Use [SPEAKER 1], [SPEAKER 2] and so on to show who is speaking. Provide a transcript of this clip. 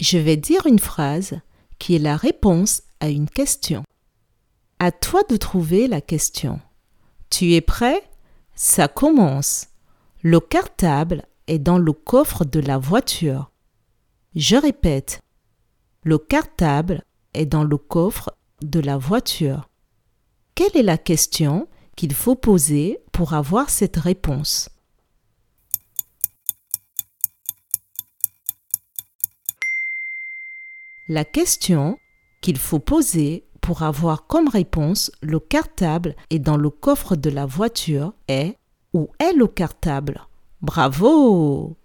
[SPEAKER 1] Je vais dire une phrase qui est la réponse à une question. À toi de trouver la question. Tu es prêt? Ça commence. Le cartable est dans le coffre de la voiture. Je répète. Le cartable est dans le coffre de la voiture. Quelle est la question qu'il faut poser pour avoir cette réponse? La question qu'il faut poser pour avoir comme réponse le cartable est dans le coffre de la voiture est où est le cartable? Bravo